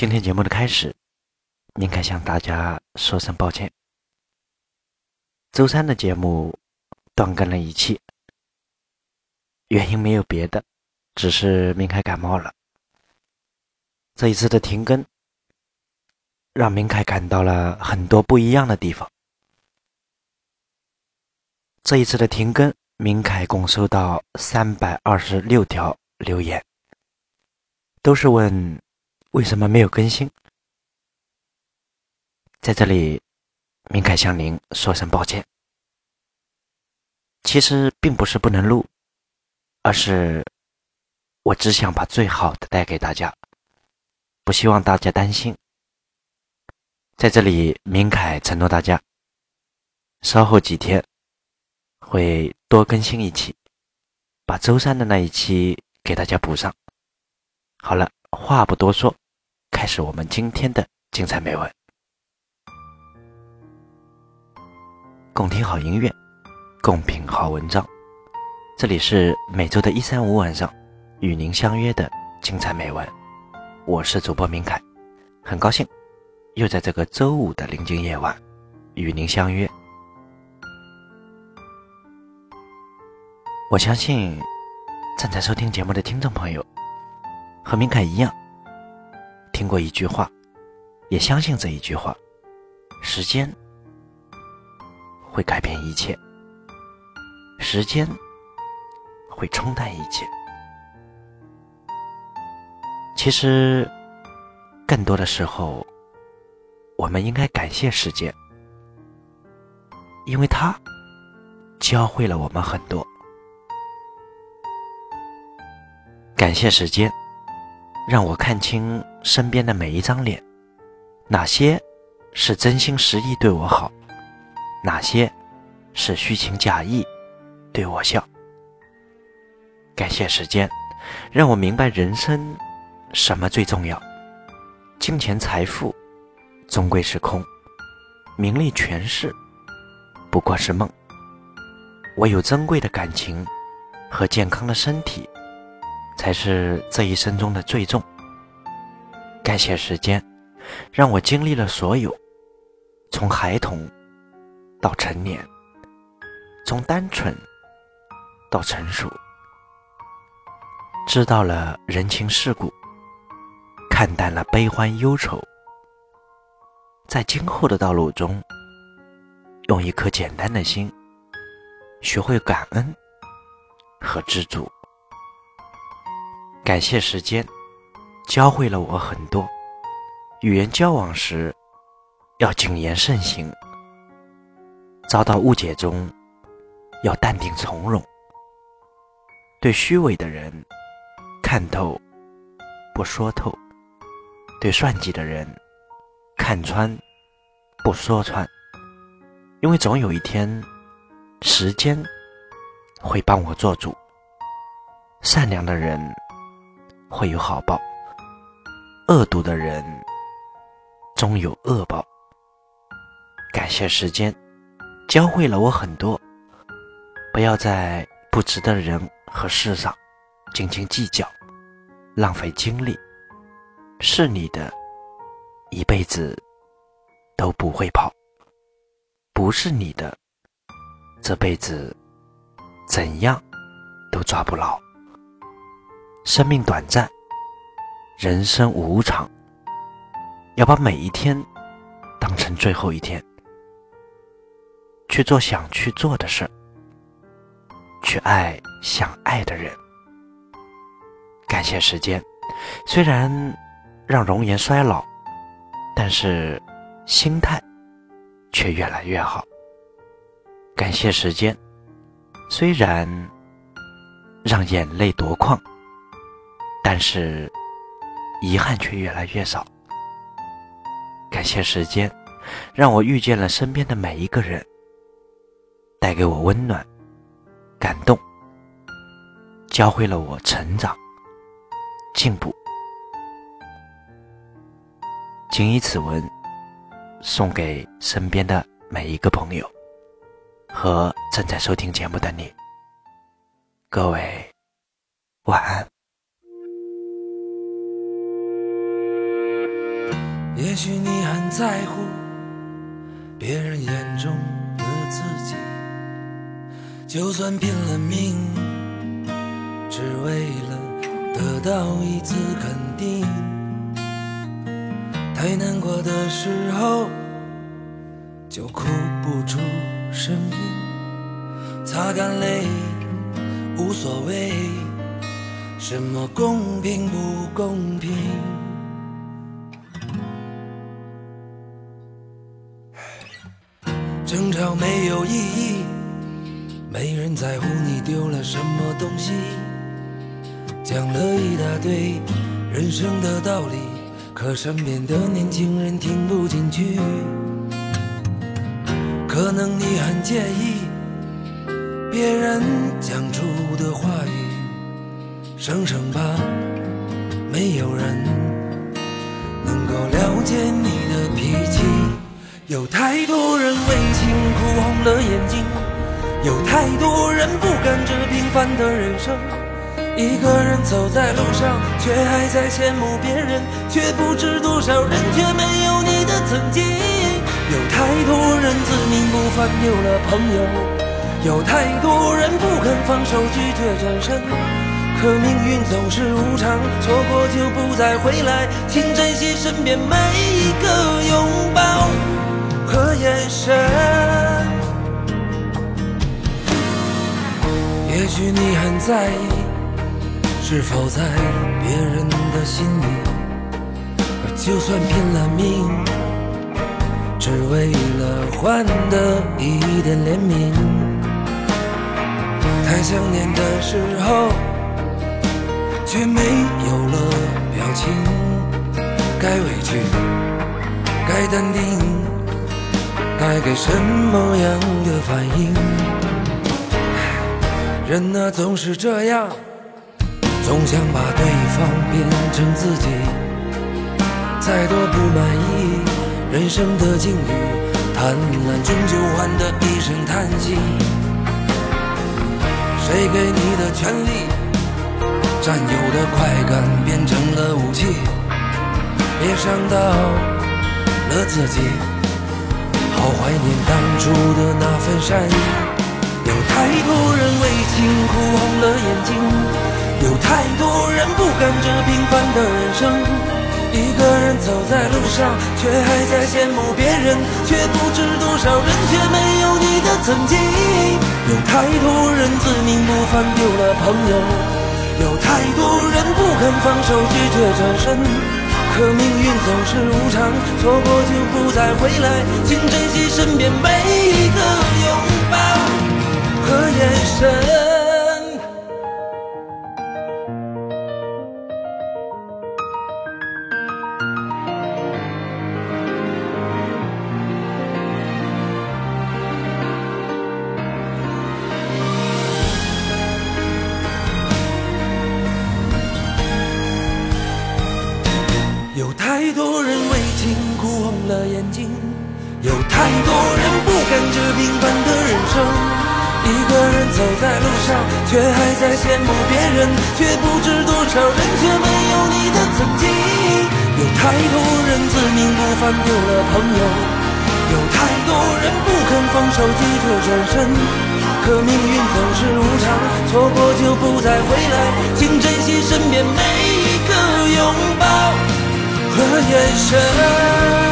今天节目的开始，明凯向大家说声抱歉。周三的节目断更了一期，原因没有别的，只是明凯感冒了。这一次的停更，让明凯感到了很多不一样的地方。这一次的停更，明凯共收到三百二十六条留言，都是问。为什么没有更新？在这里，明凯向您说声抱歉。其实并不是不能录，而是我只想把最好的带给大家，不希望大家担心。在这里，明凯承诺大家，稍后几天会多更新一期，把周三的那一期给大家补上。好了，话不多说。开始我们今天的精彩美文，共听好音乐，共品好文章。这里是每周的一三五晚上与您相约的精彩美文，我是主播明凯，很高兴又在这个周五的临近夜晚与您相约。我相信正在收听节目的听众朋友和明凯一样。听过一句话，也相信这一句话：时间会改变一切，时间会冲淡一切。其实，更多的时候，我们应该感谢时间，因为它教会了我们很多。感谢时间。让我看清身边的每一张脸，哪些是真心实意对我好，哪些是虚情假意对我笑。感谢时间，让我明白人生什么最重要。金钱财富终归是空，名利权势不过是梦。唯有珍贵的感情和健康的身体。才是这一生中的最重。感谢时间，让我经历了所有，从孩童到成年，从单纯到成熟，知道了人情世故，看淡了悲欢忧愁，在今后的道路中，用一颗简单的心，学会感恩和知足。感谢时间，教会了我很多。与人交往时，要谨言慎行；遭到误解中，要淡定从容。对虚伪的人，看透不说透；对算计的人，看穿不说穿。因为总有一天，时间会帮我做主。善良的人。会有好报，恶毒的人终有恶报。感谢时间，教会了我很多。不要在不值得人和事上斤斤计较，浪费精力。是你的，一辈子都不会跑；不是你的，这辈子怎样都抓不牢。生命短暂，人生无常，要把每一天当成最后一天，去做想去做的事去爱想爱的人。感谢时间，虽然让容颜衰老，但是心态却越来越好。感谢时间，虽然让眼泪夺眶。但是，遗憾却越来越少。感谢时间，让我遇见了身边的每一个人，带给我温暖、感动，教会了我成长、进步。谨以此文，送给身边的每一个朋友和正在收听节目的你。各位，晚安。也许你很在乎别人眼中的自己，就算拼了命，只为了得到一次肯定。太难过的时候，就哭不出声音，擦干泪，无所谓，什么公平不公平。争吵没有意义，没人在乎你丢了什么东西。讲了一大堆人生的道理，可身边的年轻人听不进去。可能你很介意别人讲出的话语，生生怕没有人能够了解你的脾气。有太多人为情哭红了眼睛，有太多人不甘这平凡的人生。一个人走在路上，却还在羡慕别人，却不知多少人却没有你的曾经。有太多人自命不凡，丢了朋友；有太多人不肯放手，拒绝转身。可命运总是无常，错过就不再回来，请珍惜身边每一个拥抱。和眼神，也许你很在意，是否在别人的心里，就算拼了命，只为了换得一点怜悯。太想念的时候，却没有了表情，该委屈，该淡定。该给什么样的反应？人呐，总是这样，总想把对方变成自己。再多不满意人生的境遇，贪婪终究换得一声叹息。谁给你的权利？占有的快感变成了武器，别伤到了自己。好怀念当初的那份善意，有太多人为情哭红了眼睛，有太多人不甘这平凡的人生。一个人走在路上，却还在羡慕别人，却不知多少人却没有你的曾经。有太多人自命不凡，丢了朋友；有太多人不肯放手，拒绝转身。可命运总是无常，错过就不再回来，请珍惜身边每一个拥抱和眼神。太多人为情哭红了眼睛，有太多人不甘这平凡的人生。一个人走在路上，却还在羡慕别人，却不知多少人却没有你的曾经。有太多人自命不凡，丢了朋友；有太多人不肯放手，拒绝转身。可命运总是无常，错过就不再回来，请珍惜身边每一个拥抱。的眼神。